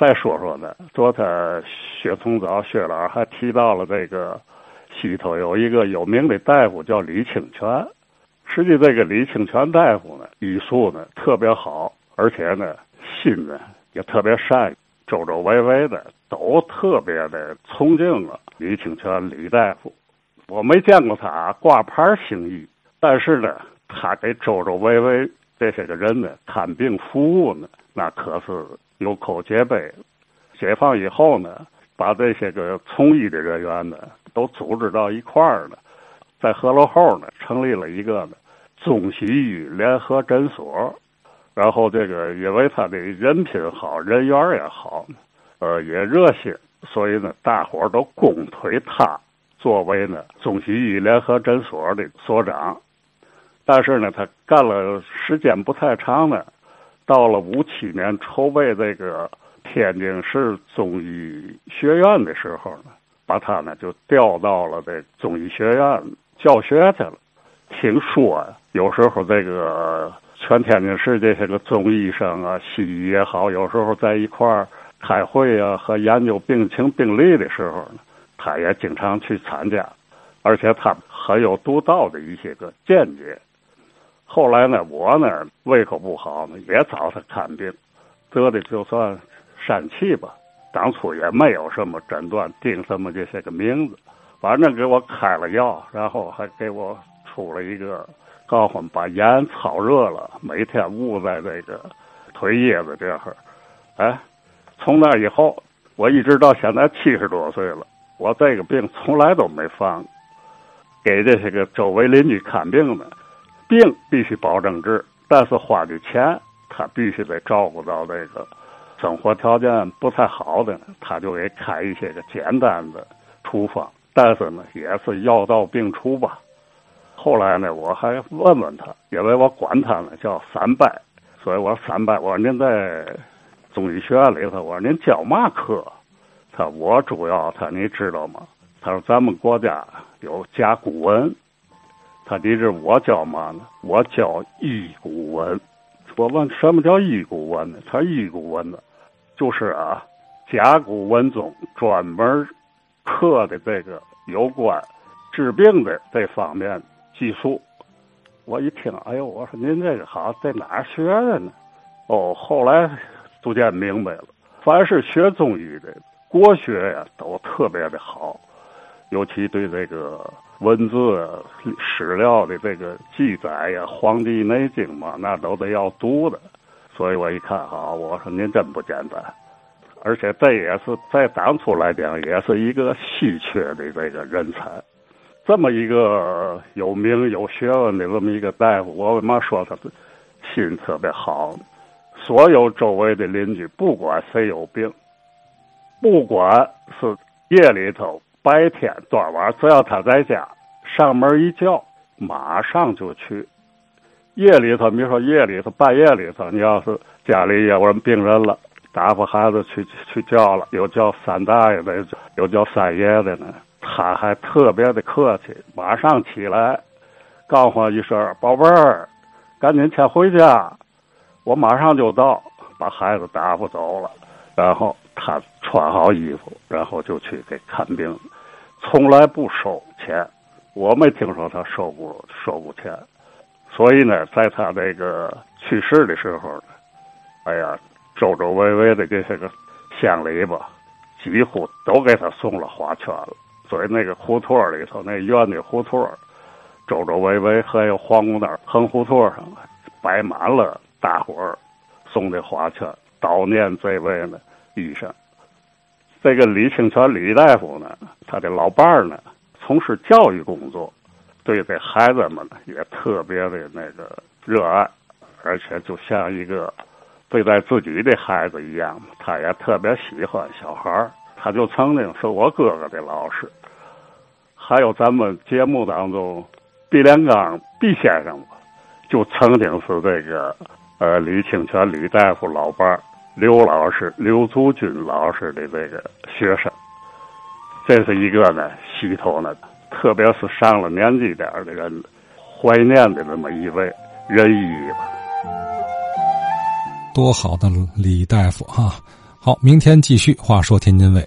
再说说呢，昨天薛从早薛老还提到了这个西头有一个有名的大夫叫李清泉。实际这个李清泉大夫呢，医术呢特别好，而且呢心呢也特别善，周周围围的都特别的崇敬啊。李清泉李大夫，我没见过他挂牌行医，但是呢，他给周周围围这些个人呢看病服务呢，那可是。有口皆碑。解放以后呢，把这些个从医的人员呢，都组织到一块儿了，在河楼后呢，成立了一个呢中西医联合诊所。然后这个因为他的人品好，人缘也好，呃，也热心，所以呢，大伙儿都公推他作为呢中西医联合诊所的所长。但是呢，他干了时间不太长呢。到了五七年筹备这个天津市中医学院的时候呢，把他呢就调到了这中医学院教学去了。听说，有时候这个全天津市这些个中医生啊、西医也好，有时候在一块儿开会啊和研究病情病例的时候呢，他也经常去参加，而且他很有独到的一些个见解。后来呢，我呢胃口不好呢，也找他看病，得的就算疝气吧。当初也没有什么诊断，定什么这些个名字，反正给我开了药，然后还给我出了一个，告诉把盐炒热了，每天捂在这个腿叶子这儿。哎，从那以后，我一直到现在七十多岁了，我这个病从来都没犯过。给这些个周围邻居看病的。病必须保证治，但是花的钱他必须得照顾到这个生活条件不太好的，他就给开一些个简单的处方，但是呢也是药到病除吧。后来呢我还问问他，因为我管他呢叫三拜，所以我说三拜，我说您在中医学院里头，我说您教嘛科？他我主要他你知道吗？他说咱们国家有甲骨文。他的这我教嘛呢？我教医古文。我问什么叫医古文呢？他医古文呢，就是啊，甲骨文中专门刻的这个有关治病的这方面技术。我一听，哎呦，我说您这个好在哪儿学的呢？哦，后来逐渐明白了，凡是学中医的国学呀，都特别的好，尤其对这个。文字史料的这个记载呀，《黄帝内经》嘛，那都得要读的。所以我一看，哈，我说您真不简单，而且这也是在当初来讲，也是一个稀缺的这个人才。这么一个有名有学问的这么一个大夫，我为嘛说他心特别好？所有周围的邻居，不管谁有病，不管是夜里头。白天多晚，只要他在家，上门一叫，马上就去。夜里头，比如说夜里头、半夜里头，你要是家里有人病人了，打发孩子去去叫了，有叫三大爷的，有叫三爷的呢，他还特别的客气，马上起来，告诉我一声：“宝贝儿，赶紧先回家，我马上就到。”把孩子打发走了，然后。他穿好衣服，然后就去给看病，从来不收钱。我没听说他收过收过钱，所以呢，在他这个去世的时候呢，哎呀，周周围围的这些个乡里吧，几乎都给他送了花圈了。所以那个胡同里头，那院的胡同，周周围围还有皇宫那儿横胡同上，摆满了大伙儿送的花圈，悼念这位呢。医生，这个李清泉李大夫呢，他的老伴儿呢，从事教育工作，对这孩子们呢也特别的那个热爱，而且就像一个对待自己的孩子一样，他也特别喜欢小孩儿。他就曾经是我哥哥的老师，还有咱们节目当中毕连刚毕先生，就曾经是这个呃李清泉李大夫老伴儿。刘老师、刘祖军老师的这个学生，这是一个呢，西头呢，特别是上了年纪点的人怀念的这么一位仁医吧。多好的李大夫哈！好，明天继续。话说天津卫。